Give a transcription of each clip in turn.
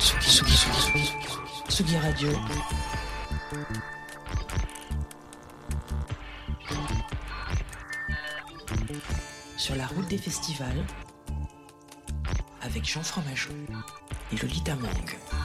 Tsugi, Tsugi, Tsugi Radio. Sur la route des festivals, avec Jean Fromageau et Lolita Mang.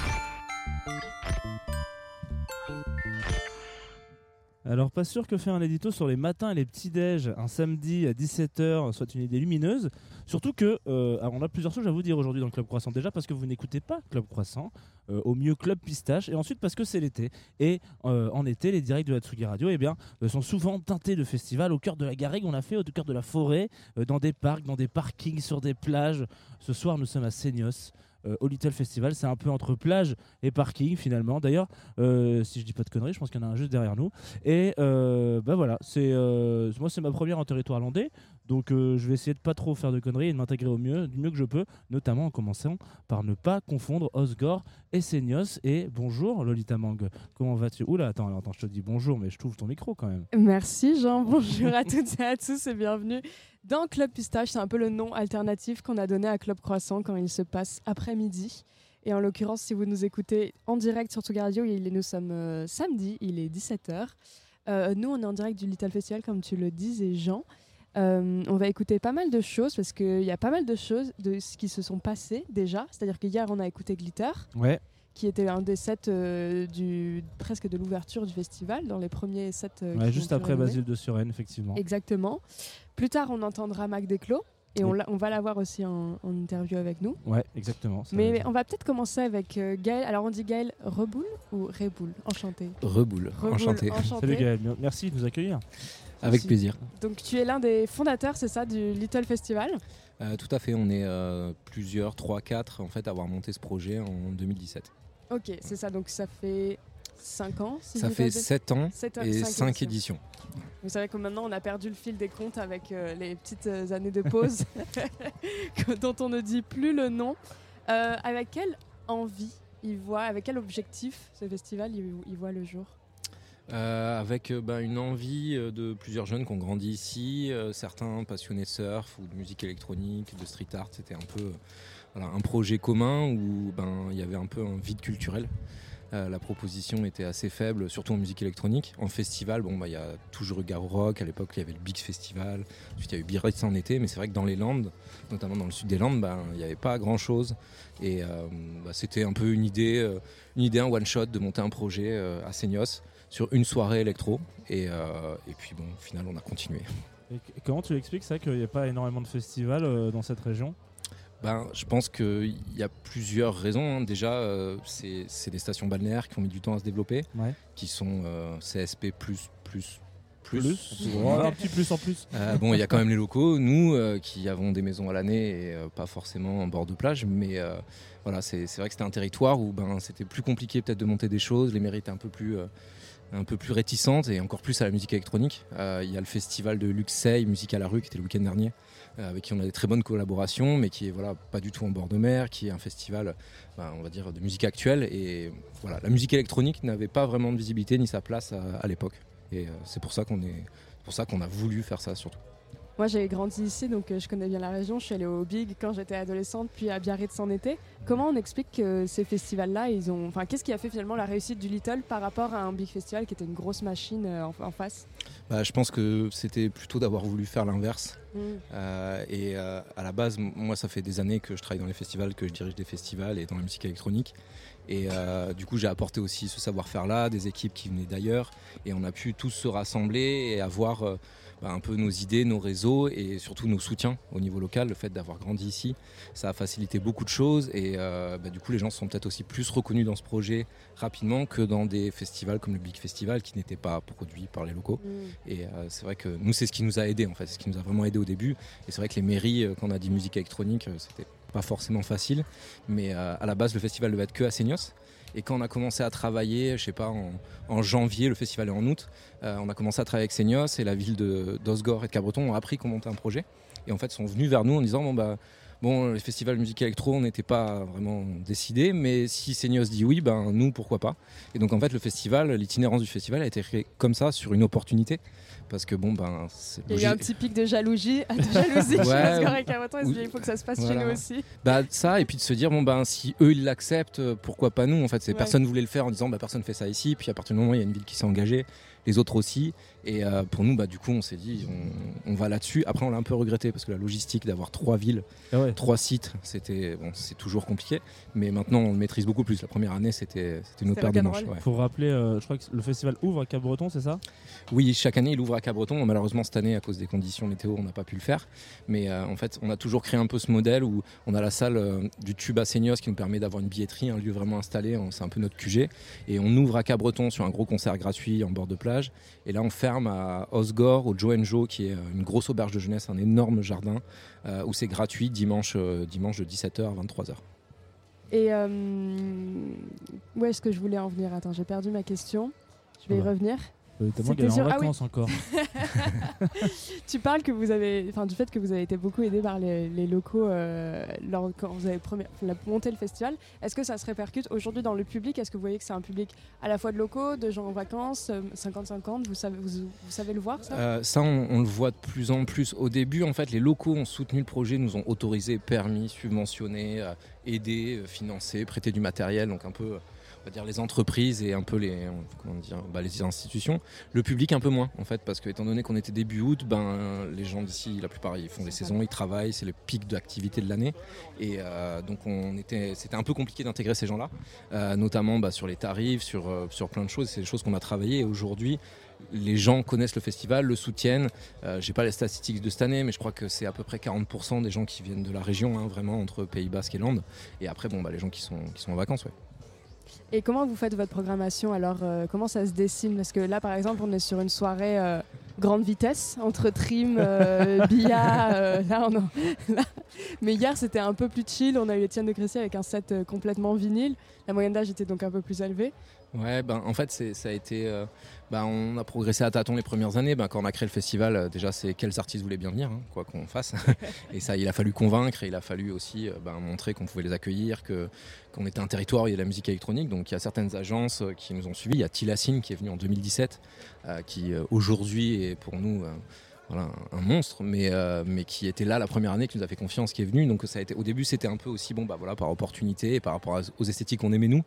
Alors pas sûr que faire un édito sur les matins et les petits-déj un samedi à 17h soit une idée lumineuse. Surtout que, euh, on a plusieurs choses à vous dire aujourd'hui dans le Club Croissant. Déjà parce que vous n'écoutez pas Club Croissant, euh, au mieux Club Pistache, et ensuite parce que c'est l'été. Et euh, en été, les directs de la Tsugi Radio eh sont souvent teintés de festivals au cœur de la garrigue. On a fait au cœur de la forêt, dans des parcs, dans des parkings, sur des plages. Ce soir, nous sommes à Seignos. Euh, au Little Festival, c'est un peu entre plage et parking finalement. D'ailleurs, euh, si je dis pas de conneries, je pense qu'il y en a un juste derrière nous. Et euh, bah voilà, c'est moi c'est ma première en territoire landais, donc euh, je vais essayer de pas trop faire de conneries et de m'intégrer au mieux, du mieux que je peux, notamment en commençant par ne pas confondre Osgore et Seignos. Et bonjour Lolita Mang, comment vas-tu? Oula, attends, attends, je te dis bonjour, mais je t'ouvre ton micro quand même. Merci Jean, bonjour à toutes et à tous et bienvenue dans Club Pistache. C'est un peu le nom alternatif qu'on a donné à Club Croissant quand il se passe après-midi. Et en l'occurrence, si vous nous écoutez en direct sur Touga Radio, nous sommes euh, samedi, il est 17h. Euh, nous, on est en direct du Little Festival, comme tu le disais Jean. Euh, on va écouter pas mal de choses parce qu'il y a pas mal de choses de ce qui se sont passées déjà. C'est-à-dire que hier, on a écouté Glitter Ouais, qui était un des sets euh, du, presque de l'ouverture du festival, dans les premiers sets. euh, ouais, juste après. Basile de Suresnes, effectivement. Exactement. Plus tard, on entendra Mac Desclos et on, Oui. l'a- on va l'avoir aussi en, en interview avec nous. Ouais, exactement. Mais on va peut-être commencer avec euh, Gaël. Alors, on dit Gaël Reboul ou Reboul Enchanté. Reboule, Reboul, enchanté. enchanté. Salut Gaël, merci de nous accueillir. Avec plaisir. Donc, tu es l'un des fondateurs, c'est ça, du Little Festival? Euh, tout à fait, on est euh, plusieurs, 3, 4 en fait, à avoir monté ce projet en 2017. Ok, c'est ça. Donc, ça fait 5 ans. si Ça fait pas de- 7 ans sept ans- et cinq 5 éditions. éditions. Vous savez que maintenant on a perdu le fil des comptes avec euh, les petites années de pause dont on ne dit plus le nom. Avec quelle envie il voit, avec quel objectif ce festival il, il voit le jour? Euh, avec euh, bah, une envie euh, de plusieurs jeunes qui ont grandi ici, certains passionnés surf ou de musique électronique, de street art. C'était un peu un projet commun où ben, il y avait un peu un vide culturel. La proposition était assez faible, surtout en musique électronique. En festival, bon, bah, il y a toujours eu Garo Rock. À l'époque, il y avait le Big Festival. Ensuite, il y a eu Biarritz en été. Mais c'est vrai que dans les Landes, notamment dans le sud des Landes, ben, il n'y avait pas grand-chose. Et euh, bah, c'était un peu une idée, une idée, un one-shot de monter un projet à Seignos sur une soirée électro. Et, euh, et puis, bon, au final, on a continué. Et comment tu expliques ça qu'il n'y a pas énormément de festivals euh, dans cette région? Ben, je pense qu'il y a plusieurs raisons. hein. Déjà, euh, c'est des stations balnéaires qui ont mis du temps à se développer, Ouais. qui sont euh, CSP plus plus plus. Plus Un petit plus en plus. Euh, bon, il y a quand même les locaux, nous qui avons des maisons à l'année et pas forcément en bord de plage, mais voilà, c'est vrai que c'était un territoire où ben, c'était plus compliqué peut-être de monter des choses, les étaient un peu plus, un peu plus réticentes et encore plus à la musique électronique. Euh, Il y a le festival de Luxeuil, Musique à la rue, qui était le week-end dernier, euh, avec qui on a des très bonnes collaborations, mais qui est voilà, pas du tout en bord de mer, qui est un festival, ben, on va dire, de musique actuelle. Et voilà, la musique électronique n'avait pas vraiment de visibilité ni sa place à, l'époque. Et euh, c'est pour ça qu'on est, pour ça qu'on a voulu faire ça surtout. Moi j'ai grandi ici donc euh, je connais bien la région. Je suis allée au Big quand j'étais adolescente, puis à Biarritz en été. Comment on explique que ces festivals-là, ils ont. Enfin, qu'est-ce qui a fait finalement la réussite du Little par rapport à un Big Festival qui était une grosse machine euh, en, en face? Bah, je pense que c'était plutôt d'avoir voulu faire l'inverse. Mm. Euh, et euh, à la base, moi, ça fait des années que je travaille dans les festivals, que je dirige des festivals et dans la musique électronique. Et euh, du coup, j'ai apporté aussi ce savoir-faire-là, des équipes qui venaient d'ailleurs. Et on a pu tous se rassembler et avoir bah, un peu nos idées, nos réseaux et surtout nos soutiens au niveau local. Le fait d'avoir grandi ici, ça a facilité beaucoup de choses. Et bah, du coup, les gens sont peut-être aussi plus reconnus dans ce projet rapidement que dans des festivals comme le Big Festival qui n'étaient pas produits par les locaux. Mm. Et euh, c'est vrai que nous, c'est ce qui nous a aidé en fait, ce qui nous a vraiment aidé au début. Et c'est vrai que les mairies, euh, quand on a dit musique électronique, euh, c'était pas forcément facile. Mais à la base, le festival devait être que à Seignos. Et quand on a commencé à travailler, je sais pas, en, janvier, le festival est en août, on a commencé à travailler avec Seignos et la ville de- d'Osgore et de Cabreton ont appris qu'on montait un projet. Et en fait, sont venus vers nous en disant bon bah Bon, les festivals de musique électro, on n'était pas vraiment décidé, mais si Seignos dit oui, ben nous, pourquoi pas Et donc en fait, le festival, l'itinérance du festival a été créé comme ça, sur une opportunité. Parce que bon, ben. c'est Il y a eu un petit pic de jalousie, de jalousie Ouais, parce ou- qu'avec il se dit, ou- il faut que ça se passe chez nous aussi. Bah ça, et puis de se dire, bon ben si eux ils l'acceptent, euh, pourquoi pas nous En fait, c'est Ouais. personne voulait le faire en disant, bah personne fait ça ici. Puis à partir du moment où il y a une ville qui s'est engagée, les autres aussi. Et euh, pour nous, bah du coup, on s'est dit, on, on va là-dessus. Après, on l'a un peu regretté parce que la logistique d'avoir trois villes, Ah ouais. trois sites, c'était bon, c'est toujours compliqué. Mais maintenant, on le maîtrise beaucoup plus. La première année, c'était c'était une autre C'était paire de manches. ouais. Faut rappeler, euh, je crois que le festival ouvre à Cap-Breton, c'est ça? Oui, chaque année, il ouvre à Cabreton. Malheureusement, cette année, à cause des conditions météo, on n'a pas pu le faire. Mais euh, en fait, on a toujours créé un peu ce modèle où on a la salle euh, du Tube à Seignos qui nous permet d'avoir une billetterie, un lieu vraiment installé. C'est un peu notre QG. Et on ouvre à Cabreton sur un gros concert gratuit en bord de plage. Et là, on ferme à Osgore, au Joe Joe, qui est euh, une grosse auberge de jeunesse, un énorme jardin, euh, où c'est gratuit dimanche, euh, dimanche de 17h à 23h. Et euh, où est-ce que je voulais en venir? Attends, j'ai perdu ma question. Je vais y revenir. Euh, Tellement qu'elle est en ah oui. vacances encore. Tu parles que vous avez, enfin, du fait que vous avez été beaucoup aidé par les, les locaux euh, lors, quand vous avez premier- la- monté le festival. Est-ce que ça se répercute aujourd'hui dans le public? Est-ce que vous voyez que c'est un public à la fois de locaux, de gens en vacances, euh, 50-50 vous savez, vous, vous savez le voir ça? Euh, ça, on, on le voit de plus en plus. Au début, en fait, les locaux ont soutenu le projet, nous ont autorisé, permis, subventionné, aidé, euh, financé, prêté du matériel, donc un peu, euh, on va dire, les entreprises et un peu bah, les institutions. Le public un peu moins, en fait, parce que étant donné qu'on était début août, ben, les gens d'ici, la plupart, ils font des saisons, ils travaillent, c'est le pic d'activité de l'année, et euh, donc on était, c'était un peu compliqué d'intégrer ces gens-là, euh, notamment bah, sur les tarifs, sur, plein de choses. C'est des choses qu'on a travaillé. Et aujourd'hui, les gens connaissent le festival, le soutiennent. Euh, J'ai pas les statistiques de cette année, mais je crois que c'est à peu près 40% des gens qui viennent de la région, hein, vraiment entre Pays Basque et Landes. Et après, bon, bah, les gens qui sont, qui sont en vacances, ouais. Et comment vous faites votre programmation Alors, euh, comment ça se dessine? Parce que là, par exemple, on est sur une soirée euh, grande vitesse entre trim, euh, billard. euh, là, on en-. Mais hier, c'était un peu plus chill. On a eu Étienne de Crécy avec un set complètement vinyle. La moyenne d'âge était donc un peu plus élevée. Ouais, ben, en fait, ça a été. Ben, on a progressé à tâtons les premières années. Ben, quand on a créé le festival, euh, déjà, c'est quels artistes voulaient bien venir, hein, quoi qu'on fasse. et ça, il a fallu convaincre et il a fallu aussi euh, ben, montrer qu'on pouvait les accueillir, que, qu'on était un territoire où il y a de la musique électronique. Donc, il y a certaines agences euh, qui nous ont suivis. Il y a Tilassine qui est venu en 2017, euh, qui aujourd'hui est pour nous. Voilà, un monstre, mais, euh, mais qui était là la première année, qui nous a fait confiance, qui est venu. Donc ça a été, au début, c'était un peu aussi bon, bah par opportunité, et par rapport aux esthétiques qu'on aimait nous.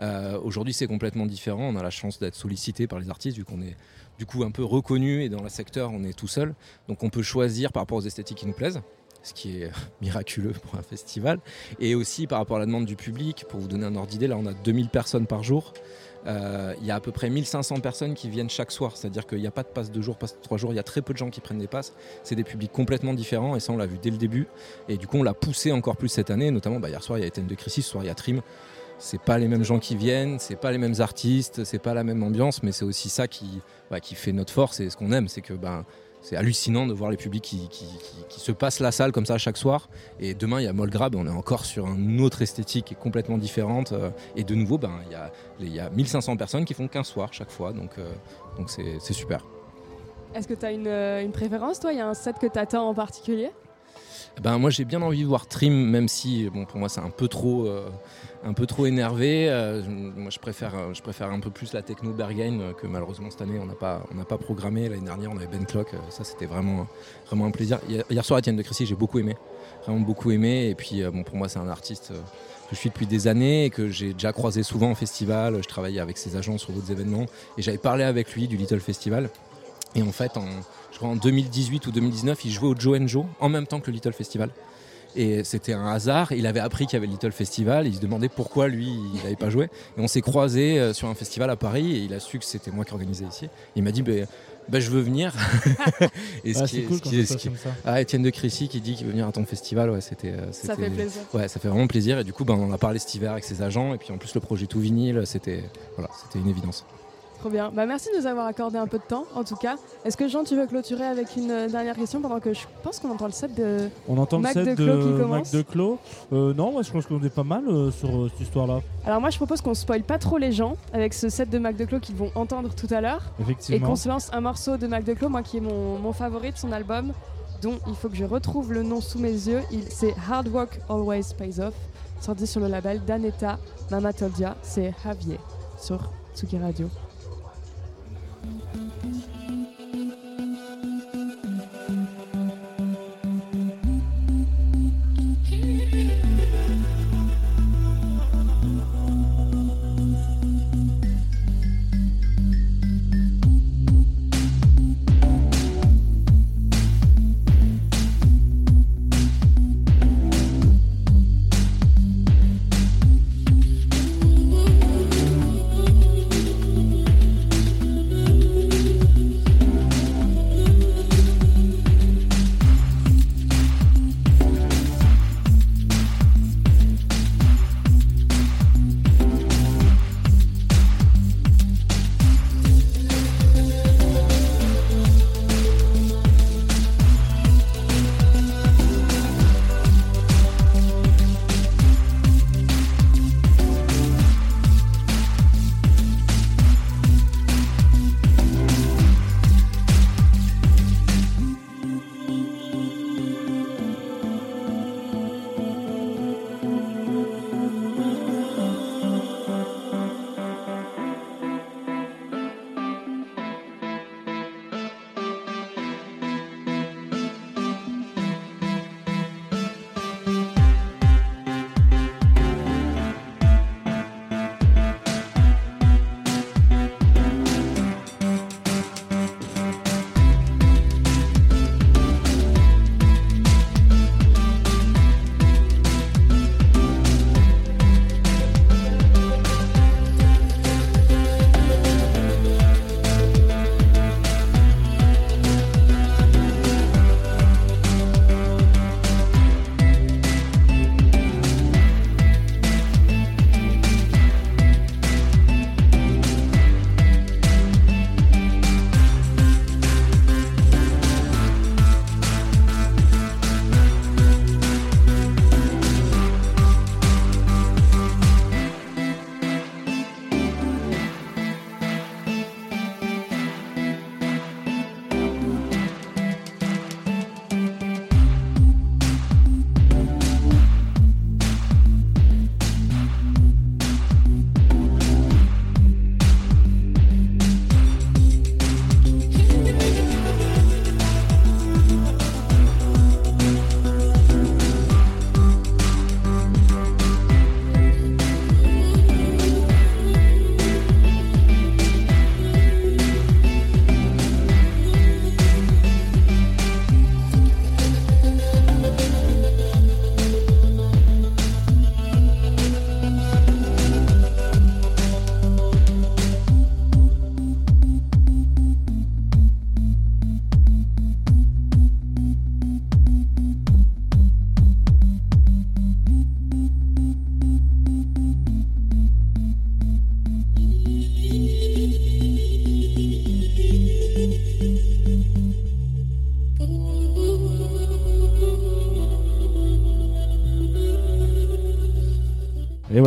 Euh, Aujourd'hui, c'est complètement différent. On a la chance d'être sollicité par les artistes, vu qu'on est du coup un peu reconnu et dans le secteur, on est tout seul. Donc on peut choisir par rapport aux esthétiques qui nous plaisent, ce qui est miraculeux pour un festival. Et aussi par rapport à la demande du public. Pour vous donner un ordre d'idée, là, on a 2000 personnes par jour. Euh, Il y a à peu près 1500 personnes qui viennent chaque soir, c'est-à-dire qu'il n'y a pas de passe deux jours, passe trois jours, il y a très peu de gens qui prennent des passes. C'est des publics complètement différents et ça on l'a vu dès le début. Et du coup on l'a poussé encore plus cette année, notamment bah, hier soir il y a Étienne de Crécy, ce soir il y a Trim. C'est pas les mêmes gens qui viennent, c'est pas les mêmes artistes, c'est pas la même ambiance, mais c'est aussi ça qui, bah, fait notre force et ce qu'on aime, c'est que bah, c'est hallucinant de voir les publics qui, se passent la salle comme ça chaque soir. Et demain, il y a Molgrab, on est encore sur une autre esthétique complètement différente. euh, et de nouveau, ben, il y, a, il y a 1500 personnes qui font qu'un soir chaque fois. Donc euh, c'est super. Est-ce que tu as une, euh, une préférence, toi? Il y a un set que tu attends en particulier? Ben, moi, j'ai bien envie de voir Trim, même si bon, pour moi, c'est un peu trop. euh, un peu trop énervé, Euh, moi je préfère, euh, je préfère un peu plus la techno Berghain que malheureusement cette année on n'a pas, on n'a pas programmé. L'année dernière on avait Ben Clock, ça c'était vraiment, vraiment un plaisir. Hier, soir Etienne de Crécy j'ai beaucoup aimé, vraiment beaucoup aimé. Et puis bon, pour moi c'est un artiste que je suis depuis des années et que j'ai déjà croisé souvent en festival. Je travaillais avec ses agents sur d'autres événements et j'avais parlé avec lui du Little Festival. Et en fait en, je crois en 2018 ou 2019 il jouait au Joe Joe en même temps que le Little Festival. Et c'était un hasard. Il avait appris qu'il y avait le Little Festival. Il se demandait pourquoi lui, il n'avait pas joué. Et on s'est croisés euh, sur un festival à Paris. Et il a su que c'était moi qui organisais ici. Il m'a dit ben, ben, Je veux venir. et Ah, qui est- cool ce quand qui ça est- ce qui- comme ça. Ah, Étienne de Crécy qui dit qu'il veut venir à ton festival. Ouais, c'était, euh, Ça fait plaisir. Ouais, ça fait vraiment plaisir. Et du coup, ben, on en a parlé cet hiver avec ses agents. Et puis en plus, le projet tout vinyle, c'était, voilà, c'était une évidence. Trop bien. Bah, merci de nous avoir accordé un peu de temps, en tout cas. Est-ce que Jean, tu veux clôturer avec une euh, dernière question pendant que je pense qu'on entend le set de. On entend Mac le set de Clos qui de commence. Mac de Clos. Euh, non, moi je pense qu'on est pas mal euh, sur euh, cette histoire-là. Alors, moi, je propose qu'on spoil pas trop les gens avec ce set de Mac de Clos qu'ils vont entendre tout à l'heure. Et Effectivement. qu'on se lance un morceau de Mac de Clos, moi qui est mon, mon favori de son album, dont il faut que je retrouve le nom sous mes yeux. C'est Hard Work Always Pays Off, sorti sur le label d'Aneta Mamatodia. C'est Javier sur Tsuki Radio.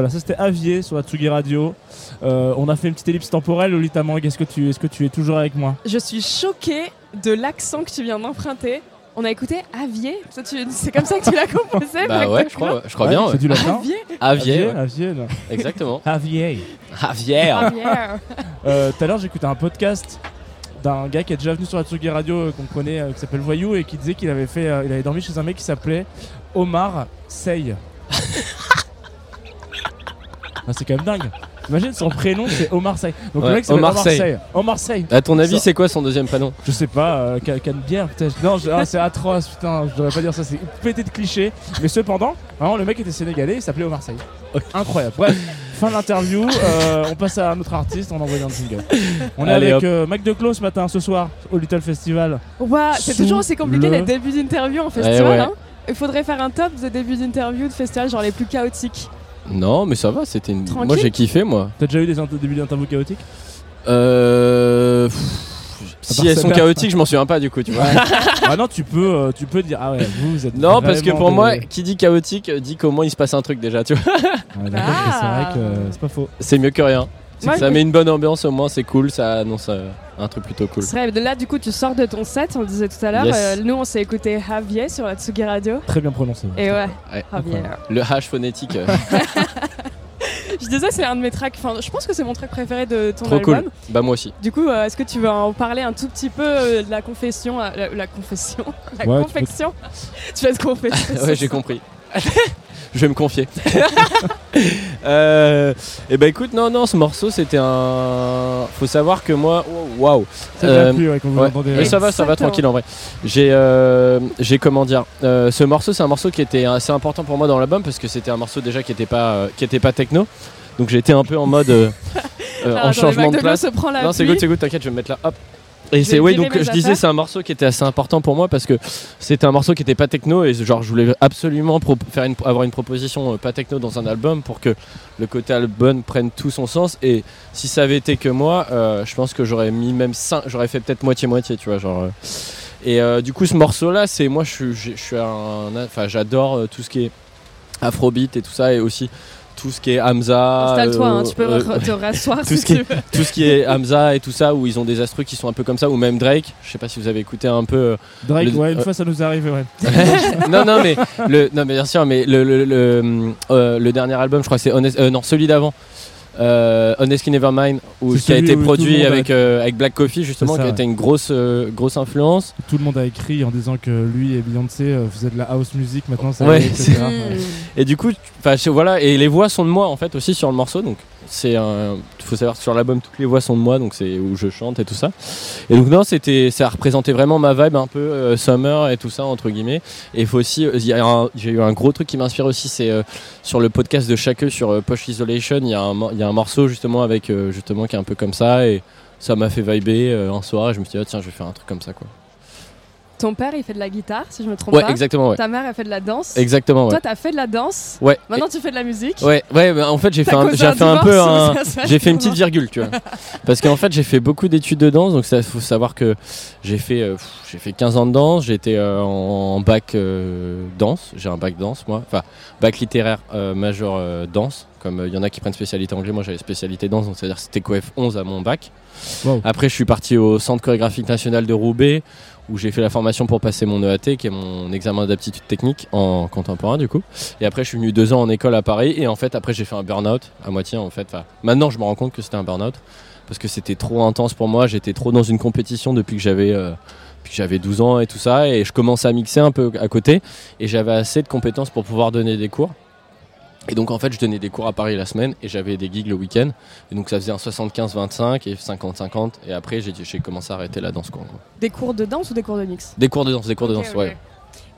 Voilà, ça c'était Avier sur la Tsugi Radio. Euh, on a fait une petite ellipse temporelle. Lolita Mang, est-ce que, tu, est-ce que tu es toujours avec moi? Je suis choquée de l'accent que tu viens d'emprunter. On a écouté Avier. Tu- C'est comme ça que tu l'as composé Bah ouais, je crois, je crois bien. C'est ouais. du latin Avier Avier, ouais. Avier, exactement. Avier. Avier. Avier. Euh, Tout à l'heure, j'écoutais un podcast d'un gars qui est déjà venu sur la Tsugi Radio euh, qu'on connaît, euh, qui s'appelle Voyou, et qui disait qu'il avait fait, euh, il avait dormi chez un mec qui s'appelait Omar Sey. C'est quand même dingue. Imagine son prénom c'est Omar Sey. Donc Ouais, le mec s'appelle Omar Omar. Sey. Omar Sey. À ton avis, c'est quoi son deuxième prénom Je sais pas, euh, ca- Canebière peut-être. Non, je- ah, c'est atroce, putain, je devrais pas dire ça, c'est pété de clichés. Mais cependant, vraiment, le mec était sénégalais, il s'appelait Omar Sey. Incroyable. Bref, fin de l'interview, euh, on passe à un autre artiste, on envoie un jingle. On est Allez, avec euh, Mac Declos ce matin, ce soir, au Little Festival. Ouah, c'est toujours aussi compliqué le- les débuts d'interview en festival. ouais. hein. Il faudrait faire un top de débuts d'interview de festival, genre les plus chaotiques. Non, mais ça va, c'était une. Tranquille. Moi j'ai kiffé, moi. T'as déjà eu des int- débuts d'interview chaotiques Euh. pff, Si elles sont chaotiques, je m'en souviens pas du coup, tu vois. Ah non, tu peux, euh, tu peux dire, ah ouais, vous, vous êtes. Non, parce que vraiment pour des- moi, qui dit chaotique euh, dit qu'au moins il se passe un truc déjà, tu vois. Ouais, d'accord, mais c'est vrai Ah. que euh, c'est pas faux. C'est mieux que rien. Moi, Ça je- met une bonne ambiance au moins, c'est cool, ça annonce euh, un truc plutôt cool. C'est vrai, de là, du coup, tu sors de ton set, on le disait tout à l'heure. Yes. Euh, nous, on s'est écouté Javier sur la Tsugi Radio. Très bien prononcé. Et ouais, Ouais. Javier. Le hash phonétique, euh, Je disais, c'est un de mes tracks. Enfin, je pense que c'est mon track préféré de ton trop album. cool. Bah moi aussi. Du coup, euh, est-ce que tu veux en parler un tout petit peu euh, de la confession, euh, la, la confession, la Ouais, tu peux- confection? Tu vas te confesser. ouais, j'ai compris. Je vais me confier. euh, et bah écoute, non, non, ce morceau c'était un. Faut savoir que moi, waouh. Ça Euh, vient plus ouais, quand vous Ouais. l'entendez. Mais ça va, ça va tranquille en vrai. J'ai, euh, j'ai comment dire, euh, ce morceau, c'est un morceau qui était assez important pour moi dans l'album parce que c'était un morceau déjà qui était pas, euh, qui était pas techno. Donc j'étais un peu en mode euh, euh, Alors, en changement de place. se prend la Non, c'est good, c'est good, t'inquiète, je vais me mettre là. Hop. Et c'est oui, donc je disais, affaires. c'est un morceau qui était assez important pour moi parce que c'était un morceau qui était pas techno et genre je voulais absolument faire une, avoir une proposition euh, pas techno dans un album pour que le côté album prenne tout son sens. Et si ça avait été que moi, euh, je pense que j'aurais mis même 5, j'aurais fait peut-être moitié-moitié, tu vois. Genre, euh. Et euh, du coup, ce morceau-là, c'est moi, je suis, je suis un, enfin, j'adore tout ce qui est afrobeat et tout ça et aussi tout ce qui est Hamza. Installe-toi, hein, euh, tu peux euh, te rasseoir tout si ce qui tu est- tout ce qui est Hamza et tout ça où ils ont des astrus qui sont un peu comme ça ou même Drake je sais pas si vous avez écouté un peu euh, Drake, Le- ouais, une euh, fois ça nous est arrivé, ouais. non non mais le non mais bien sûr mais le le, le, euh, le dernier album je crois que c'est Honest- euh, non celui d'avant euh, Honestly Nevermind où qui a été produit a- avec euh, avec Black Coffee justement ça, qui a été une grosse euh, grosse influence. Tout le monde a écrit en disant que lui et Beyoncé euh, faisaient de la house music maintenant, ça Ouais, etc. Et du coup, voilà, et les voix sont de moi en fait aussi sur le morceau, donc c'est un, faut savoir sur l'album toutes les voix sont de moi, donc c'est où je chante et tout ça. Et donc non, c'était, ça représentait vraiment ma vibe un peu euh, summer et tout ça entre guillemets. Et faut aussi, un- j'ai eu un gros truc qui m'inspire aussi, c'est euh, sur le podcast de Chacun sur euh, Posh Isolation, il y y a un morceau justement avec euh, justement qui est un peu comme ça et ça m'a fait vibrer euh, un soir et je me suis dit ah, tiens je vais faire un truc comme ça quoi. Ton père, il fait de la guitare, si je me trompe Ouais, pas. exactement ouais. Ta mère, elle fait de la danse. Exactement ouais. Toi, t'as fait de la danse. Ouais. Maintenant, tu fais de la musique. Ouais, ouais, bah, en fait j'ai fait un, j'ai fait un peu un, J'ai fait une petite virgule, tu vois. Parce qu'en fait, j'ai fait beaucoup d'études de danse, donc ça faut savoir que j'ai fait euh, j'ai fait 15 ans de danse, j'étais euh, en, en bac euh, danse, j'ai un bac danse moi, enfin bac littéraire euh, majeur euh, danse, comme euh, il y en a qui prennent spécialité anglais, moi j'avais spécialité danse, donc c'est-à-dire que c'était coef 11 à mon bac. Wow. Après, je suis parti au Centre chorégraphique national de Roubaix où j'ai fait la formation pour passer mon EAT, qui est mon examen d'aptitude technique en contemporain du coup. Et après, je suis venu deux ans en école à Paris. Et en fait, après, j'ai fait un burn-out à moitié. En fait, maintenant, je me rends compte que c'était un burn-out parce que c'était trop intense pour moi. J'étais trop dans une compétition depuis que j'avais euh, j'avais 12 ans et tout ça. Et je commençais à mixer un peu à côté. Et j'avais assez de compétences pour pouvoir donner des cours. Et donc en fait je donnais des cours à Paris la semaine et j'avais des gigs le week-end. Et donc ça faisait un 75-25 et 50-50. Et après j'ai commencé à arrêter la danse quoi. Des cours de danse ou des cours de mix? Des cours de danse, des cours de danse, ok. ouais.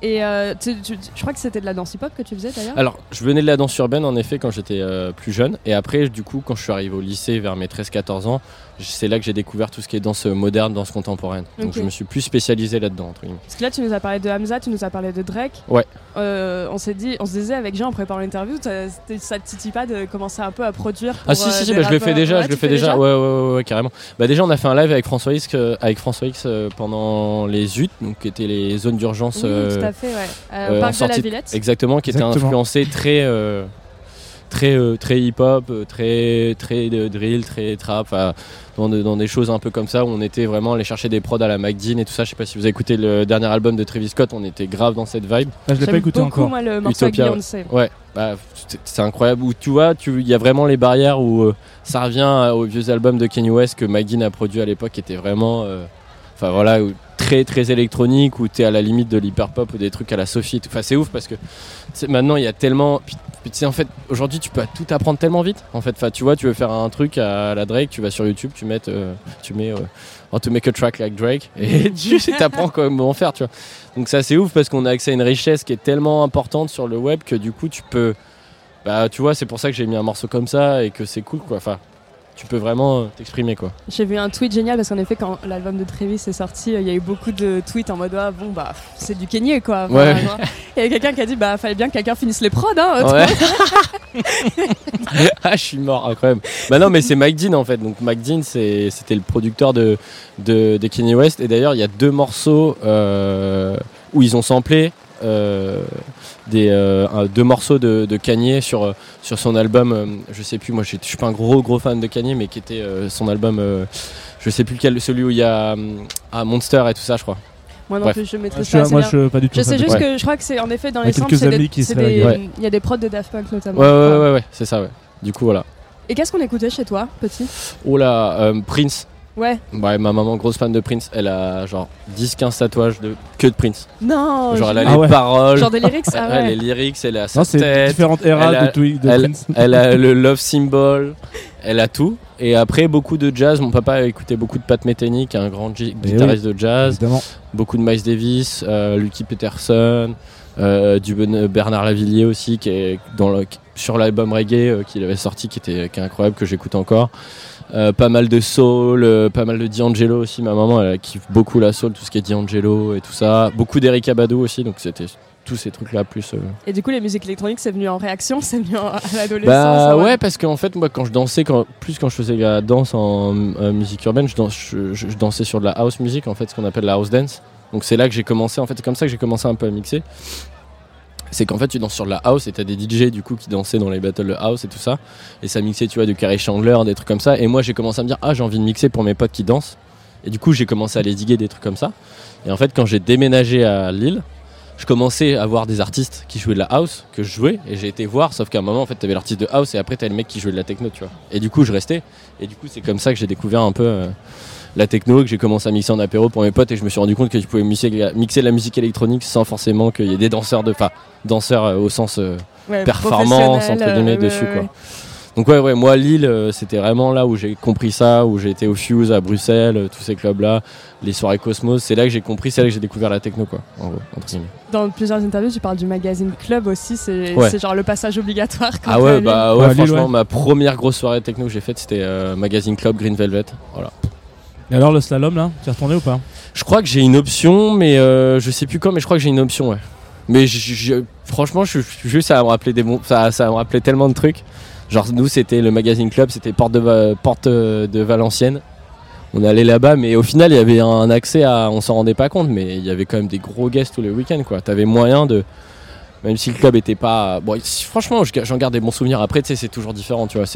Et euh, tu- tu- je crois que c'était de la danse hip-hop que tu faisais d'ailleurs? Alors je venais de la danse urbaine en effet quand j'étais euh, plus jeune. Et après du coup quand je suis arrivé au lycée vers mes 13-14 ans, c'est là que j'ai découvert tout ce qui est danse moderne, danse contemporaine. Donc je me suis plus spécialisé là-dedans. entre guillemets. Parce que là, tu nous as parlé de Hamza, tu nous as parlé de Drake. Ouais. Euh, on s'est dit, on se disait avec Jean en préparant l'interview, ça ça te titille pas de commencer un peu à produire pour, Ah si euh, si, si des bah, je le fais déjà, Ouais, je le fais déjà. Ouais, ouais ouais ouais carrément. Bah déjà on a fait un live avec François X euh, avec François X euh, pendant les UT, donc qui étaient les zones d'urgence. Oui, euh, tout à fait, ouais. Euh, euh, parc de la Villette. Exactement, qui était influencé très euh, très euh, très hip hop, très très drill, très trap, dans, de- dans des choses un peu comme ça où on était vraiment allé chercher des prods à la McDean et tout ça. Je sais pas si vous avez écouté le dernier album de Travis Scott, on était grave dans cette vibe. Ah, je l'ai pas écouté beaucoup, encore. moi, le morceau avec Utopia, ouais. Beyoncé. Ouais, bah, c'est- incroyable. Où tu vois, tu- il y a vraiment les barrières où euh, ça revient euh, aux vieux albums de Kanye West que McGinn a produit à l'époque, qui était vraiment, euh, enfin voilà, où- très très électronique, où tu es à la limite de l'hyper pop ou des trucs à la Sophie. Enfin, c'est ouf parce que maintenant il y a tellement. Tu sais, en fait, aujourd'hui tu peux tout apprendre tellement vite. En fait, tu vois, tu veux faire un truc à la Drake, tu vas sur YouTube, tu mets, euh, tu mets. euh, How to make a track like Drake et tu sais, t'apprends comment faire tu vois donc ça c'est ouf parce qu'on a accès à une richesse qui est tellement importante sur le web que du coup tu peux bah tu vois c'est pour ça que j'ai mis un morceau comme ça et que c'est cool quoi enfin tu peux vraiment euh, t'exprimer quoi J'ai vu un tweet génial parce qu'en effet, quand l'album de Travis est sorti, euh, il y a eu beaucoup de tweets en mode ah, bon, bah, c'est du Kanye quoi. Enfin, Ouais. genre, Il y a quelqu'un qui a dit bah, fallait bien que quelqu'un finisse les prods. Hein, ouais ah je suis mort incroyable bah non mais c'est Mike Dean en fait donc Mike Dean c'était le producteur de, de, de Kanye West et d'ailleurs il y a deux morceaux euh, où ils ont samplé euh, des euh, deux morceaux de, de Kanye sur euh, sur son album. euh, je sais plus, moi je suis pas un gros gros fan de Kanye, mais qui était euh, son album. euh, je sais plus lequel, celui où il y a ah, Monster et tout ça, je crois. Moi non Bref. plus, je Je maîtrise suis- pas moi, je pas du tout. Je sais juste Ouais. que je crois que c'est en effet dans les samples, il y a des prods de Daft Punk notamment. Ouais, ouais, ouais, ouais, c'est ça, ouais. Du coup, voilà. Et qu'est-ce qu'on écoutait chez toi, petit? Oh là, euh, Prince. Ouais. Ouais, ma maman, grosse fan de Prince, elle a genre 10-15 tatouages de que de Prince. Non. genre, elle a Ah les ouais. paroles, Genre des lyrics, ah elle a ouais. les lyrics, elle a sa Non, tête, différentes eras elle a- de, Twi- de elle- Prince. elle a le love symbol, elle a tout. Et après, beaucoup de jazz. Mon papa a écouté beaucoup de Pat Metheny, qui est un grand gi- Eh guitariste de jazz. Évidemment. Beaucoup de Miles Davis, euh, Lucky Peterson, euh, du Ben- Bernard Lavillier aussi, qui est dans le- sur l'album reggae euh, qu'il avait sorti, qui était qui est incroyable, que j'écoute encore. Euh, pas mal de soul, euh, pas mal de D'Angelo aussi. Ma maman, elle kiffe beaucoup la soul, tout ce qui est D'Angelo et tout ça. Beaucoup d'Eric Abadou aussi, donc c'était tous ces trucs-là plus. euh, Et du coup, les musiques électroniques, c'est venu en réaction, c'est venu en- à l'adolescence. Bah ah ouais, parce qu'en fait, moi, quand je dansais, quand, plus quand je faisais la danse en musique urbaine, je, danse- je- je- je dansais sur de la house music, en fait, ce qu'on appelle la house dance. Donc c'est là que j'ai commencé, en fait, c'est comme ça que j'ai commencé un peu à mixer. C'est qu'en fait, tu danses sur de la house et t'as des DJ du coup qui dansaient dans les battles de house et tout ça. Et ça mixait, tu vois, du Carrie Chandler, des trucs comme ça. Et moi, j'ai commencé à me dire, ah, j'ai envie de mixer pour mes potes qui dansent. Et du coup, j'ai commencé à les diguer des trucs comme ça. Et en fait, quand j'ai déménagé à Lille, je commençais à voir des artistes qui jouaient de la house, que je jouais, et j'ai été voir, sauf qu'à un moment, en fait, t'avais l'artiste de house, et après, t'avais le mec qui jouait de la techno, tu vois. Et du coup, je restais, et du coup, c'est comme ça que j'ai découvert un peu euh, la techno, que j'ai commencé à mixer en apéro pour mes potes, et je me suis rendu compte que tu pouvais mixer, mixer de la musique électronique sans forcément qu'il y ait des danseurs, de, enfin, danseurs euh, au sens euh, ouais, performance, entre guillemets, euh, dessus, ouais, quoi. ouais. Donc ouais, ouais, moi Lille, euh, c'était vraiment là où j'ai compris ça, où j'ai été au Fuse à Bruxelles, euh, tous ces clubs-là, les soirées Cosmos, c'est là que j'ai compris, c'est là que j'ai découvert la techno, quoi, en gros, entre guillemets. Dans plusieurs interviews, tu parles du magazine Club aussi, c'est Ouais. genre le passage obligatoire. Quand Ah ouais, bah Ouais, ouais, Lille, franchement, ouais. ma première grosse soirée techno que j'ai faite, c'était euh, Magazine Club Green Velvet. Voilà. Et alors le slalom là, tu es retourné ou pas? Je crois que j'ai une option, mais euh, je sais plus quand, mais je crois que j'ai une option, ouais. Mais franchement, je à me rappeler des ça, ça me rappelait tellement de trucs. Genre nous, c'était le Magazine Club, c'était porte de, porte de Valenciennes. On allait là-bas, mais au final, il y avait un accès à, on s'en rendait pas compte, mais il y avait quand même des gros guests tous les week-ends, quoi. T'avais moyen de, même si le club était pas, bon, franchement, je- j'en garde des bons souvenirs. Après, tu sais, c'est toujours différent, tu vois.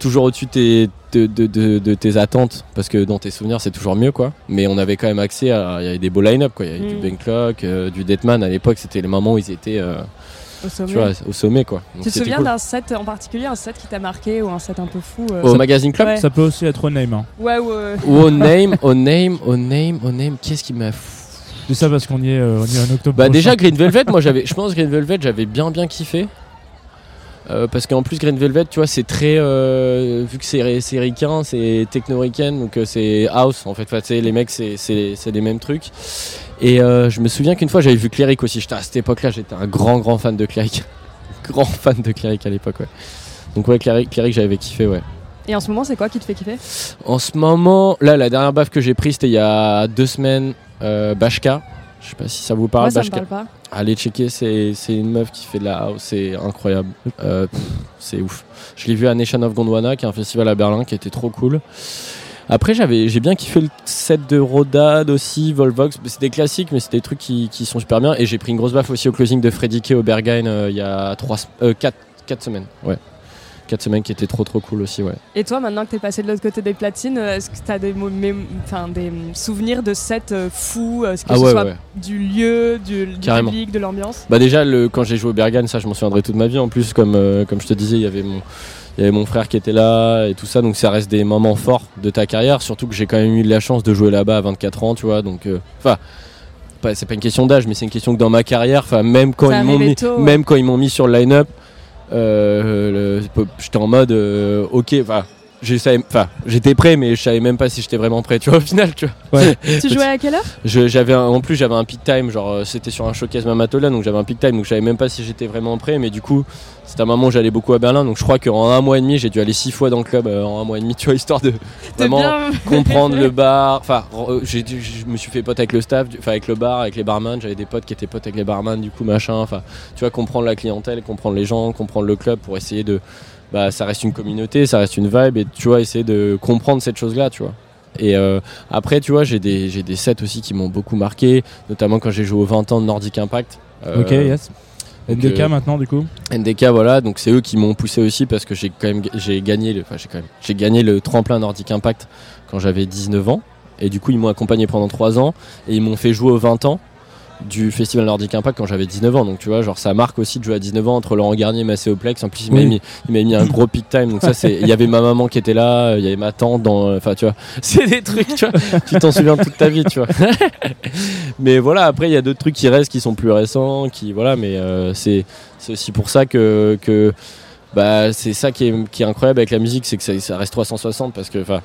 Toujours au-dessus de tes, de, de- de- de tes attentes, parce que dans tes souvenirs, c'est toujours mieux, quoi. Mais on avait quand même accès à, il y avait des beaux line-up, quoi. Il y avait Mm. du Ben Clock, euh, du Deadman. À l'époque, c'était les moments où ils étaient, euh, au sommet. tu vois, au sommet, quoi. Donc, Tu te souviens cool. d'un set en particulier, un set qui t'a marqué ou un set un peu fou euh, Au Magazine Club Ouais. Ça peut aussi être au name. Hein. Ouais, ouais. Ou au name, au name, au name, au name, qu'est-ce qui m'a fou C'est ça parce qu'on y est, euh, on y est en octobre. Bah prochain. déjà Green Velvet, moi j'avais, je pense Green Velvet, j'avais bien bien kiffé. Euh, parce qu'en plus Green Velvet, tu vois, c'est très, euh, vu que c'est c'est ricain, c'est techno-ricain, donc euh, c'est house en fait. Enfin, les mecs, c'est c'est- les mêmes trucs. Et euh, je me souviens qu'une fois j'avais vu Cleric aussi. À cette époque-là, j'étais un grand grand fan de Cleric, grand fan de Cleric à l'époque, ouais. Donc ouais, Cleric, Cleric j'avais kiffé, ouais. Et en ce moment, c'est quoi qui te fait kiffer? En ce moment, là, la dernière baffe que j'ai prise, c'était il y a deux semaines, Bashka. Je sais pas si ça vous parle, Moi, ça me Bashka. parle pas. Allez checker, c'est une meuf qui fait de la house, c'est incroyable. Euh, c'est ouf. Je l'ai vu à Nation of Gondwana, qui est un festival à Berlin, qui était trop cool. Après, j'avais, j'ai bien kiffé le set de Rodad aussi, Volvox. C'est des classiques, mais c'est des trucs qui, qui sont super bien. Et j'ai pris une grosse baffe aussi au closing de Freddy Kay au Berghain euh, il y a 4 semaines. Ouais. 4 semaines qui étaient trop trop cool aussi, ouais. Et toi, maintenant que t'es passé de l'autre côté des platines, est-ce que t'as des, mo- mém- enfin, des souvenirs de sets euh, euh, Que Ah ce ouais, soit ouais. du lieu, du, public, de l'ambiance? Bah déjà le, quand j'ai joué au Bergane ça je m'en souviendrai toute ma vie en plus comme, euh, comme je te disais il y avait mon il y avait mon frère qui était là et tout ça donc ça reste des moments forts de ta carrière surtout que j'ai quand même eu de la chance de jouer là-bas à 24 ans tu vois donc euh, enfin c'est pas une question d'âge mais c'est une question que dans ma carrière enfin même quand Ça ils m'ont arrivait mis tôt, ouais. même quand ils m'ont mis sur le line-up j'étais en mode euh, ok enfin enfin, j'étais prêt mais je savais même pas si j'étais vraiment prêt tu vois au final tu vois. Tu jouais à quelle heure? J'avais en plus j'avais un peak time genre euh, c'était sur un showcase Mamatola donc j'avais un peak time donc je savais même pas si j'étais vraiment prêt mais du coup c'était un moment où j'allais beaucoup à Berlin donc je crois qu'en un mois et demi j'ai dû aller six fois dans le club euh, en un mois et demi tu vois histoire de vraiment comprendre le bar. Enfin euh, j'ai dû- je me suis fait pote avec le staff enfin avec le bar avec les barman j'avais des potes qui étaient potes avec les barman du coup machin enfin tu vois comprendre la clientèle comprendre les gens comprendre le club pour essayer de bah ça reste une communauté ça reste une vibe et tu vois essayer de comprendre cette chose là tu vois et euh, après, tu vois, j'ai des, j'ai des sets aussi qui m'ont beaucoup marqué, notamment quand j'ai joué aux 20 ans de Nordic Impact. Euh, Ok, yes. NDK euh, maintenant, du coup NDK voilà donc c'est eux qui m'ont poussé aussi parce que j'ai quand même j'ai gagné le j'ai quand même j'ai gagné le tremplin Nordic Impact quand j'avais 19 ans et du coup ils m'ont accompagné pendant 3 ans et ils m'ont fait jouer aux 20 ans du festival Nordic Impact quand j'avais 19 ans. Donc tu vois genre ça marque aussi de jouer à 19 ans entre Laurent Garnier et Massé Oplex. En plus il m'a Oui. mis il mis un gros peak time. Donc ça c'est il y avait ma maman qui était là il y avait ma tante dans enfin tu vois c'est des trucs tu vois tu t'en souviens toute ta vie tu vois. Mais voilà après il y a d'autres trucs qui restent qui sont plus récents qui voilà mais euh, c'est c'est aussi pour ça que, que bah, c'est ça qui est, qui est incroyable avec la musique, c'est que ça, ça reste 360 parce que enfin,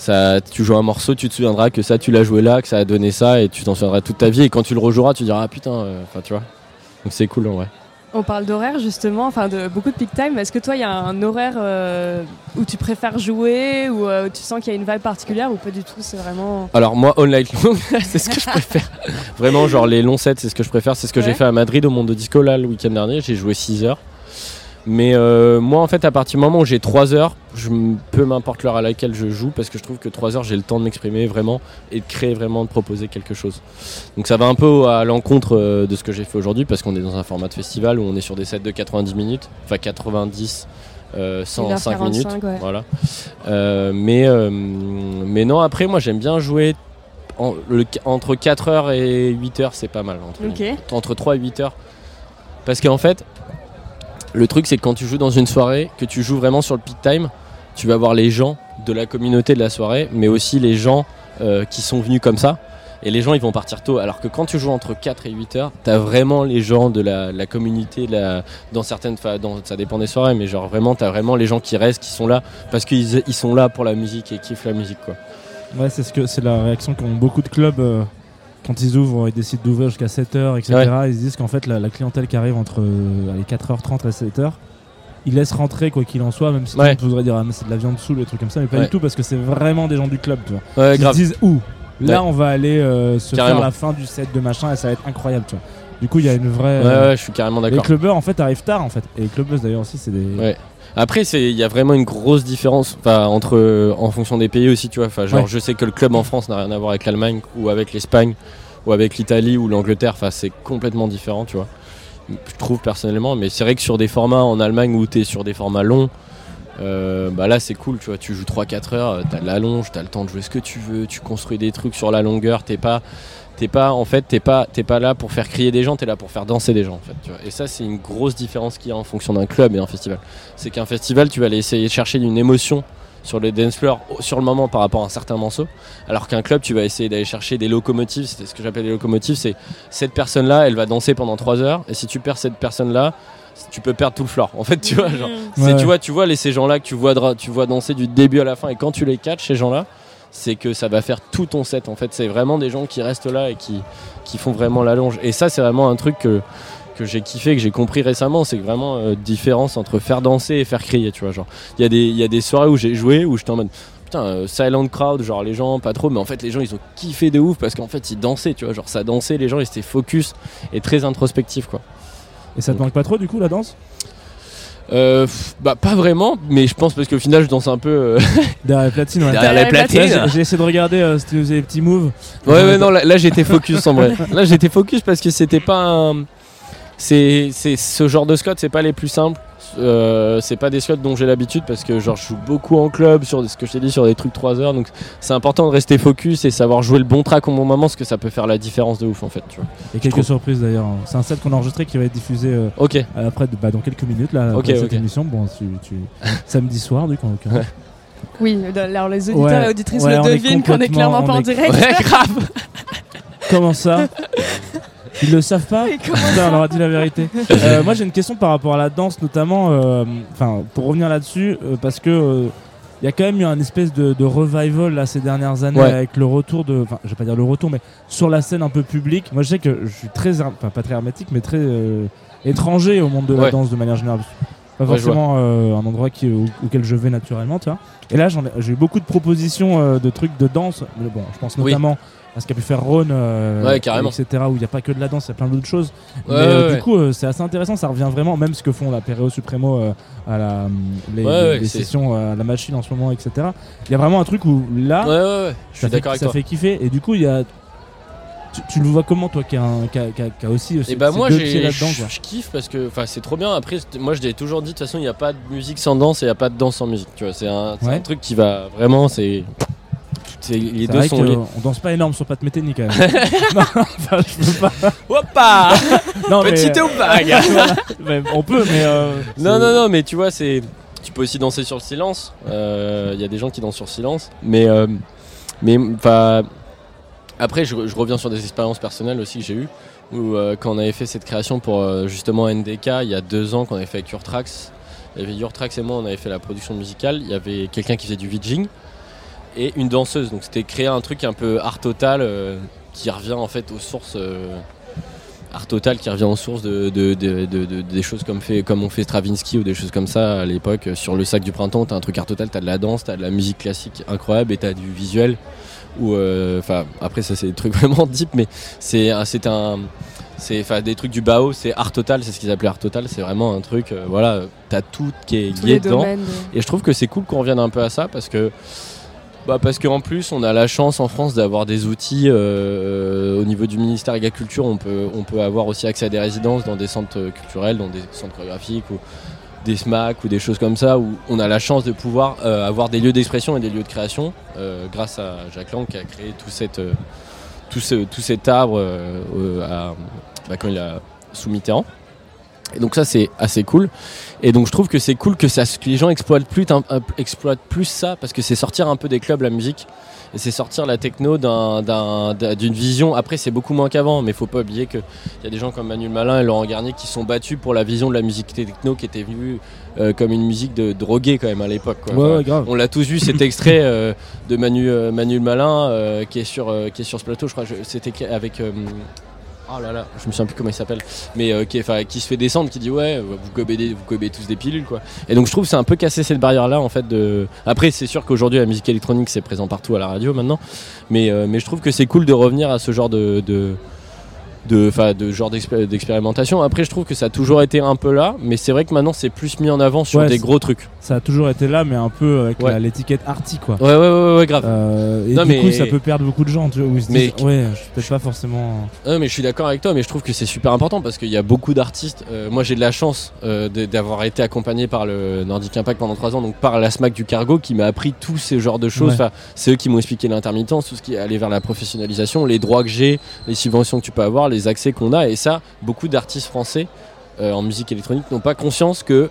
ça, tu joues un morceau, tu te souviendras que ça tu l'as joué là, que ça a donné ça et tu t'en souviendras toute ta vie et quand tu le rejoueras tu diras ah putain, euh, enfin tu vois. Donc c'est cool en vrai. On parle d'horaire justement, enfin de beaucoup de peak time. Est-ce que toi, il y a un horaire euh, où tu préfères jouer, ou euh, tu sens qu'il y a une vibe particulière, ou pas du tout C'est vraiment. Alors moi Night Long c'est ce que je préfère. Vraiment genre les longs sets c'est ce que je préfère, c'est ce que Ouais. j'ai fait à Madrid au Monde Disco là le week-end dernier, j'ai joué 6 heures. Mais euh, moi en fait à partir du moment où j'ai 3 heures, je peu m'importe l'heure à laquelle je joue parce que je trouve que 3 heures j'ai le temps de m'exprimer vraiment et de créer vraiment, de proposer quelque chose. Donc ça va un peu à l'encontre euh, de ce que j'ai fait aujourd'hui parce qu'on est dans un format de festival où on est sur des sets de 90 minutes, enfin 90, euh, 105 1h45, minutes. ouais. Voilà. Euh, mais, euh, mais non après moi j'aime bien jouer en- le- entre 4h et 8h c'est pas mal. Entre, entre 3 et 8 heures. Parce qu'en fait, le truc c'est que quand tu joues dans une soirée, que tu joues vraiment sur le peak time, tu vas voir les gens de la communauté de la soirée, mais aussi les gens euh, qui sont venus comme ça. Et les gens ils vont partir tôt. Alors que quand tu joues entre 4 et 8 heures, t'as vraiment les gens de la, communauté, dans certaines, ça dépend des soirées, mais genre vraiment t'as vraiment les gens qui restent, qui sont là, parce qu'ils ils sont là pour la musique et kiffent la musique. Ouais, c'est ce la réaction qu'ont beaucoup de clubs euh, quand ils ouvrent, ils décident d'ouvrir jusqu'à 7h, etc. Ils se disent qu'en fait, la, la clientèle qui arrive entre euh, allez, 4h30 et 7h, ils laissent rentrer quoi qu'il en soit, même si Ouais. on voudrait dire ah, mais c'est de la viande sous, des trucs comme ça, mais pas Ouais. du tout parce que c'est vraiment des gens du club, tu vois. Ouais, Ils se disent où Là, on va aller euh, se Carrément. faire la fin du set de machin et ça va être incroyable, tu vois. Du coup, il y a une vraie. Ouais, euh, ouais, je suis carrément les d'accord. clubbers en fait arrivent tard en fait. Et les clubbeuses d'ailleurs aussi, c'est des. Ouais. Après, c'est il y a vraiment une grosse différence, entre euh, en fonction des pays aussi, tu vois. Enfin, genre, Ouais. je sais que le club en France n'a rien à voir avec l'Allemagne ou avec l'Espagne ou avec l'Italie ou l'Angleterre. Enfin, c'est complètement différent, tu vois. Je trouve personnellement, mais c'est vrai que sur des formats en Allemagne où tu es sur des formats longs, euh, bah là c'est cool, tu vois. Tu joues 3-4 heures, euh, t'as de la longe, t'as le temps de jouer ce que tu veux, tu construis des trucs sur la longueur. T'es pas, t'es pas, en fait, t'es pas, t'es pas là pour faire crier des gens, t'es là pour faire danser des gens, en fait. Tu vois. Et ça, c'est une grosse différence qu'il y a en fonction d'un club et d'un festival c'est qu'un festival, tu vas aller essayer de chercher une émotion sur les dance floors sur le moment par rapport à un certain morceau, alors qu'un club, tu vas essayer d'aller chercher des locomotives. C'est ce que j'appelle des locomotives, c'est cette personne-là, elle va danser pendant 3 heures, et si tu perds cette personne-là, tu peux perdre tout le floor. En fait, tu vois, genre, c'est- Ouais, tu vois, tu vois les ces gens-là que tu vois, tu vois danser du début à la fin, et quand tu les catches, ces gens-là, c'est que ça va faire tout ton set. En fait, c'est vraiment des gens qui restent là et qui, qui font vraiment la longe. Et ça, c'est vraiment un truc que que j'ai kiffé, que j'ai compris récemment, c'est vraiment euh, différence entre faire danser et faire crier, tu vois. Genre, il y, a des- il y a des soirées où j'ai joué où j'étais en mode putain, euh, silent crowd, genre les gens pas trop, mais en fait les gens ils ont kiffé de ouf parce qu'en fait ils dansaient, tu vois. Genre ça dansait, les gens ils étaient focus et très introspectifs, quoi. Et ça te manque pas trop du coup la danse? Euh, bah pas vraiment, mais je pense parce qu'au final je danse un peu. euh, Derrière les platines, ouais. Derrière les platines. j'ai- essayé de regarder euh, si tu faisais les petits moves. Ouais, ouais, non, là, là, j'étais focus en vrai. Là j'étais focus parce que c'était pas un. C'est c'est- ce genre de squat, c'est pas les plus simples. Euh, c'est pas des squats dont j'ai l'habitude parce que genre je joue beaucoup en club sur ce que je t'ai dit sur des trucs 3 heures donc c'est important de rester focus et savoir jouer le bon track au bon moment parce que ça peut faire la différence de ouf en fait tu vois. Et quelques trouve. surprises d'ailleurs. C'est un set qu'on a enregistré qui va être diffusé euh, Ok, après, bah, dans quelques minutes là, Ok, après cette ok. émission. Bon, tu, tu- samedi soir du coup. en l'occurrence. Oui, alors les auditeurs Ouais. et auditrices Ouais, le devinent qu'on est clairement pas en direct. ouais grave. Comment ça? Ils le savent pas Et comment Putain, on leur a dit la vérité. Euh, moi j'ai une question par rapport à la danse notamment, euh, enfin pour revenir là-dessus, euh, parce que euh, il y a quand même eu un espèce de, de revival là ces dernières années Ouais. avec le retour de, enfin je vais pas dire le retour, mais sur la scène un peu publique. Moi je sais que je suis très, enfin pas très hermétique, mais très euh, étranger au monde de la Ouais. danse de manière générale. Pas forcément euh, un endroit qui, au- auquel je vais naturellement, tu vois. Et là j'en ai- j'ai eu beaucoup de propositions euh, de trucs de danse. Mais bon, je pense Oui. À ce qu'a pu faire Ron, euh, Ouais, etc. Où il n'y a pas que de la danse, il y a plein d'autres choses. Ouais, Mais euh, ouais, du coup, euh, c'est assez intéressant. Ça revient vraiment, même ce que font la Pereo Supremo euh, à la, les, sessions à la machine en ce moment, etc. Il y a vraiment un truc où là. Je ça, suis fait, d'accord avec ça toi. fait kiffer. Et du coup, il y a Tu, tu le vois comment, toi, qui a, un- qui a- qui a- aussi. Et bah moi deux j'ai- pieds je là-dedans, quoi. je kiffe parce que enfin c'est trop bien. Après moi je l'ai toujours dit de toute façon il n'y a pas de musique sans danse et il n'y a pas de danse sans musique. Tu vois c'est un, Ouais. un truc qui va vraiment c'est- les deux vrai sont liés. qu'on danse pas énorme sur Pat Metheny quand même. non, enfin, je peux pas. Hoppa Non, mais, Petite ou pas gars voilà. On peut, mais. euh, Non non non mais tu vois c'est tu peux aussi danser sur le silence. Euh, Il y a des gens qui dansent sur le silence. Mais euh, mais enfin après je, je reviens sur des expériences personnelles aussi que j'ai eues. Où euh, quand on avait fait cette création pour justement NDK il y a deux ans qu'on avait fait avec Urtrax. Il y avait Urtrax et moi on avait fait la production musicale. Il y avait quelqu'un qui faisait du VJing et une danseuse. Donc c'était créer un truc un peu art total euh, qui revient en fait aux sources. euh, art total qui revient aux sources de, de- de- de- de- des choses comme, fait, comme on fait Stravinsky ou des choses comme ça à l'époque. Sur le sac du printemps, t'as un truc art total, t'as de la danse, t'as de la musique classique incroyable et t'as du visuel. Ou euh, enfin après ça c'est des trucs vraiment deep, mais c'est un- c'est un c'est enfin des trucs du Bao, c'est art total, c'est ce qu'ils appelaient art total, c'est vraiment un truc euh, voilà, t'as tout qui est Tous lié dedans. domaines. Et je trouve que c'est cool qu'on revienne un peu à ça parce que bah parce qu'en plus on a la chance en France d'avoir des outils euh, au niveau du ministère de la Culture on peut, on peut avoir aussi accès à des résidences dans des centres culturels, dans des centres chorégraphiques ou des SMAC ou des choses comme ça où on a la chance de pouvoir euh, avoir des lieux d'expression et des lieux de création euh, grâce à Jacques Lang qui a créé tout, euh, tout, ce, tout cet arbre euh, euh, bah, quand il a sous Mitterrand. Et donc ça c'est assez cool. Et donc je trouve que c'est cool que, ça, que les gens exploitent plus, un- un- exploitent plus ça parce que c'est sortir un peu des clubs la musique et c'est sortir la techno d'un- d'un- d'un- d'une vision. Après c'est beaucoup moins qu'avant, mais faut pas oublier qu'il y a des gens comme Manuel Malin et Laurent Garnier qui sont battus pour la vision de la musique techno qui était vue euh, comme une musique de drogué quand même à l'époque. Ouais, Enfin, ouais, grave. on l'a tous vu cet extrait euh, de Manu, euh, Manuel Malin euh, qui, est sur, euh, qui est sur ce plateau, je crois. C'était avec. Oh là là, je me souviens plus comment il s'appelle, mais euh, qui, se fait descendre, qui dit ouais, vous gobez, tous des pilules quoi. Et donc je trouve que c'est un peu cassé cette barrière là en fait. De... Après c'est sûr qu'aujourd'hui la musique électronique c'est présent partout à la radio maintenant, mais, euh, je trouve que c'est cool de revenir à ce genre de de, de genre d'expé- d'expérimentation. Après, je trouve que ça a toujours été un peu là, mais c'est vrai que maintenant c'est plus mis en avant sur Ouais, des gros trucs. Ça a toujours été là, mais un peu avec Ouais. l'étiquette arty, quoi. Ouais, ouais, ouais, ouais, grave. Euh, et Non, du mais- coup, ça peut perdre beaucoup de gens, tu vois, où ils se Mais- disent, ouais, je suis peut-être pas forcément. Non, mais je suis d'accord avec toi, mais je trouve que c'est super important parce qu'il y a beaucoup d'artistes. euh, moi, j'ai de la chance euh, d'avoir été accompagné par le Nordic Impact pendant trois ans, donc par la SMAC du cargo qui m'a appris tous ces genres de choses. Enfin, c'est eux qui m'ont expliqué l'intermittence, tout ce qui est aller vers la professionnalisation, les droits que j'ai, les subventions que tu peux avoir, les accès qu'on a. Et ça, beaucoup d'artistes français euh, en musique électronique n'ont pas conscience que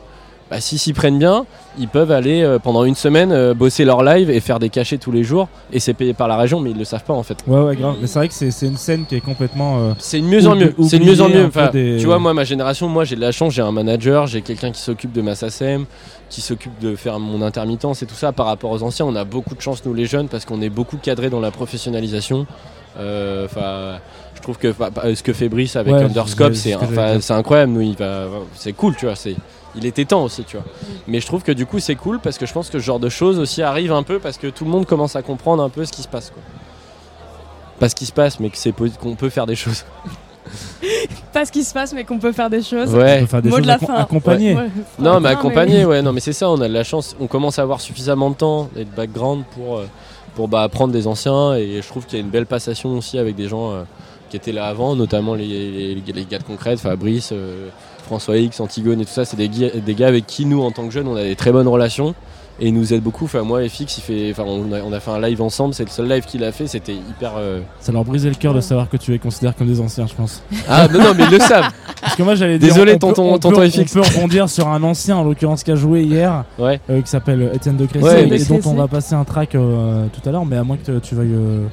bah, s'ils s'y prennent bien, ils peuvent aller euh, pendant une semaine euh, bosser leur live et faire des cachets tous les jours. Et c'est payé par la région, mais ils le savent pas en fait. Ouais, ouais, grave. Mais c'est vrai que c'est une scène qui est complètement. euh, C'est de mieux en mieux. C'est de mieux en mieux. Enfin, des- Tu vois, moi, ma génération, moi, j'ai de la chance. J'ai un manager, j'ai quelqu'un qui s'occupe de ma SACEM, qui s'occupe de faire mon intermittence et tout ça. Par rapport aux anciens, on a beaucoup de chance, nous les jeunes, parce qu'on est beaucoup cadrés dans la professionnalisation. Euh, Enfin, je trouve que enfin, ce que fait Brice avec Ouais, Underscope, c'est- ce incroyable. Nous, il va, c'est cool, tu vois. C'est il était temps aussi, tu vois. Mais je trouve que du coup, c'est cool parce que je pense que ce genre de choses aussi arrive un peu parce que tout le monde commence à comprendre un peu ce qui se passe, quoi. Pas ce qui se passe, mais que c'est qu'on peut faire des choses. Pas ce qui se passe, mais qu'on peut faire des choses. on Ouais. peut faire des Mot de choses la fin. accompagnées. Ouais. Non, mais Enfin, accompagné, ouais, non, mais c'est ça, on a de la chance, on commence à avoir suffisamment de temps et de background pour, euh, pour bah, apprendre des anciens, et je trouve qu'il y a une belle passation aussi avec des gens euh, qui étaient là avant, notamment les, gars de concrète, Fabrice, euh, François X, Antigone et tout ça, c'est des gars avec qui nous, en tant que jeunes, on a des très bonnes relations. Et ils nous aident beaucoup. Enfin, moi, FX, il fait, enfin, on, a, on a fait un live ensemble. C'est le seul live qu'il a fait. C'était hyper. euh, Ça leur brisait le cœur de savoir que tu les considères comme des anciens, je pense. Ah non, non, mais ils le savent. Parce que moi, j'allais dire. Désolé, on peut- tonton- on peut- tonton FX. On peut rebondir sur un ancien, en l'occurrence, qui a joué hier, Ouais. euh, qui s'appelle Étienne de Crécy, Ouais, et mais- dont on va passer un track euh, tout à l'heure, mais à moins que tu veuilles. euh,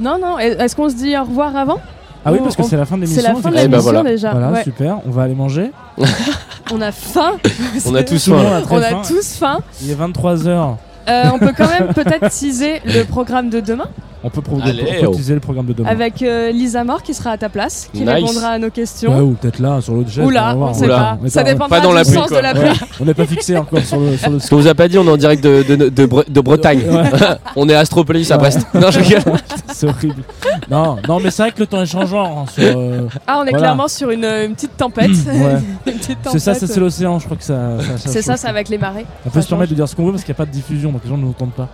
Non, non. Est-ce qu'on se dit au revoir avant? Ah oui, parce que on- c'est la fin de l'émission. C'est la fin de Eh ben voilà. déjà. Voilà, Ouais. super. On va aller manger. On a faim. On a tous faim. On a faim. tous faim. Il est 23h. Euh, on peut quand même peut-être teaser le programme de demain On peut, Allez, on peut oh. utiliser le programme de demain. avec euh, Lisa Mort qui sera à ta place, qui Nice. répondra à nos questions. Ouais, ou peut-être là, sur l'autre jet. Oula, on sait Oula. pas. On est Ça pas- dépendra pas dans du la pluie, sens quoi. de la Ouais, pluie. on n'est pas fixé encore sur le, sur le Ce qu'on vous a pas dit, on est en direct de, de, de, Bre- de Bretagne. Ouais. on est à Astropolis à. Brest. Non, je rigole. C'est horrible. Non, non, mais c'est vrai que le temps est changeant. hein, sur, euh, Ah, on est Voilà. clairement sur une, une petite tempête. C'est ça, c'est l'océan, je crois que ça. C'est ça, c'est avec les marées. On peut se permettre de dire ce qu'on veut parce qu'il n'y a pas de diffusion, donc les gens ne nous entendent pas.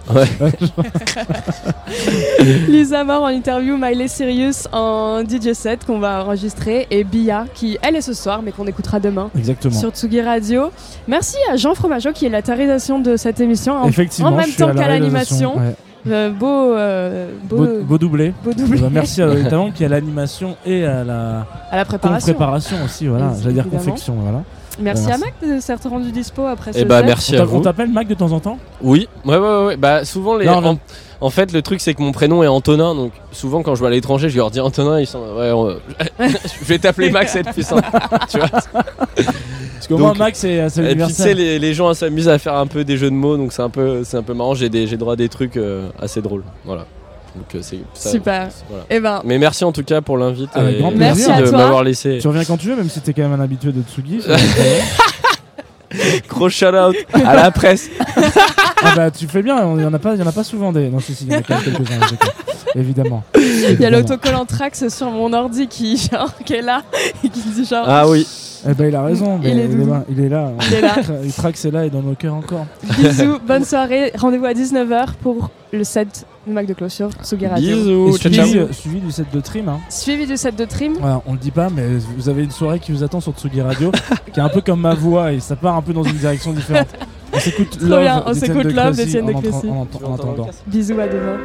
Lisa Mort en interview, Miley Sirius en DJ set qu'on va enregistrer et Bia qui elle est ce soir mais qu'on écoutera demain Exactement. sur Tsugi Radio. Merci à Jean Fromageau qui est la tarisation de cette émission en, Effectivement, en même temps qu'à l'animation. ouais. Euh, beau, euh, beau, Beau, beau doublé. beau doublé Eh ben, merci à Talon qui est à l'animation et à la à la préparation. préparation aussi, voilà. J'allais dire confection, voilà. Merci à Mac de s'être rendu dispo après ce Et bah set. merci On à t'a- on vous. t'appelle Mac de temps en temps? Oui, ouais, ouais, ouais, ouais. Bah, souvent, les... Non, non. En, en fait, le truc, c'est que mon prénom est Antonin. Donc, souvent, quand je vais à l'étranger, je leur dis Antonin. Ils sont. Ouais, on- je vais t'appeler Max, c'est plus simple. tu vois Parce qu'au moins Mac c'est c'est Et puis, tu sais, les, les gens s'amusent à faire un peu des jeux de mots. Donc, c'est un peu, c'est un peu marrant. J'ai des- j'ai droit à des trucs euh, assez drôles. Voilà. Donc, euh, c'est ça- Super. voilà. Eh ben, Mais merci en tout cas pour l'invite. Avec et grand plaisir. Merci à de toi. m'avoir laissé. Tu reviens quand tu veux, même si t'es quand même un habitué de Tsugi. c'est- Gros shout out à la presse. Ah bah tu fais bien, il y en a pas, il y en a pas souvent des. Non si si, il y en a quand même quelques-uns. Évidemment. il y a l'autocollant Trax sur mon ordi qui, genre, qui est là et qui dit genre Ah oui. Eh ben il a raison. Il est il, est doudou. là, il est là. Il est là. Il traque c'est là et dans nos cœurs encore. bisous, bonne soirée. Rendez-vous à 19h pour le set du Mac de clôture Tsugi Radio. Bisous. Et Ciao, ciao. suivi, euh, suivi du set de trim. Hein. Suivi du set de trim. Voilà, on le dit pas, mais vous avez une soirée qui vous attend sur Tsugi Radio, qui est un peu comme ma voix et ça part un peu dans une direction différente. On s'écoute Love bien, on s'écoute de Love Crécy d'Étienne de en en en attendant. Bisous à demain.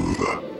world.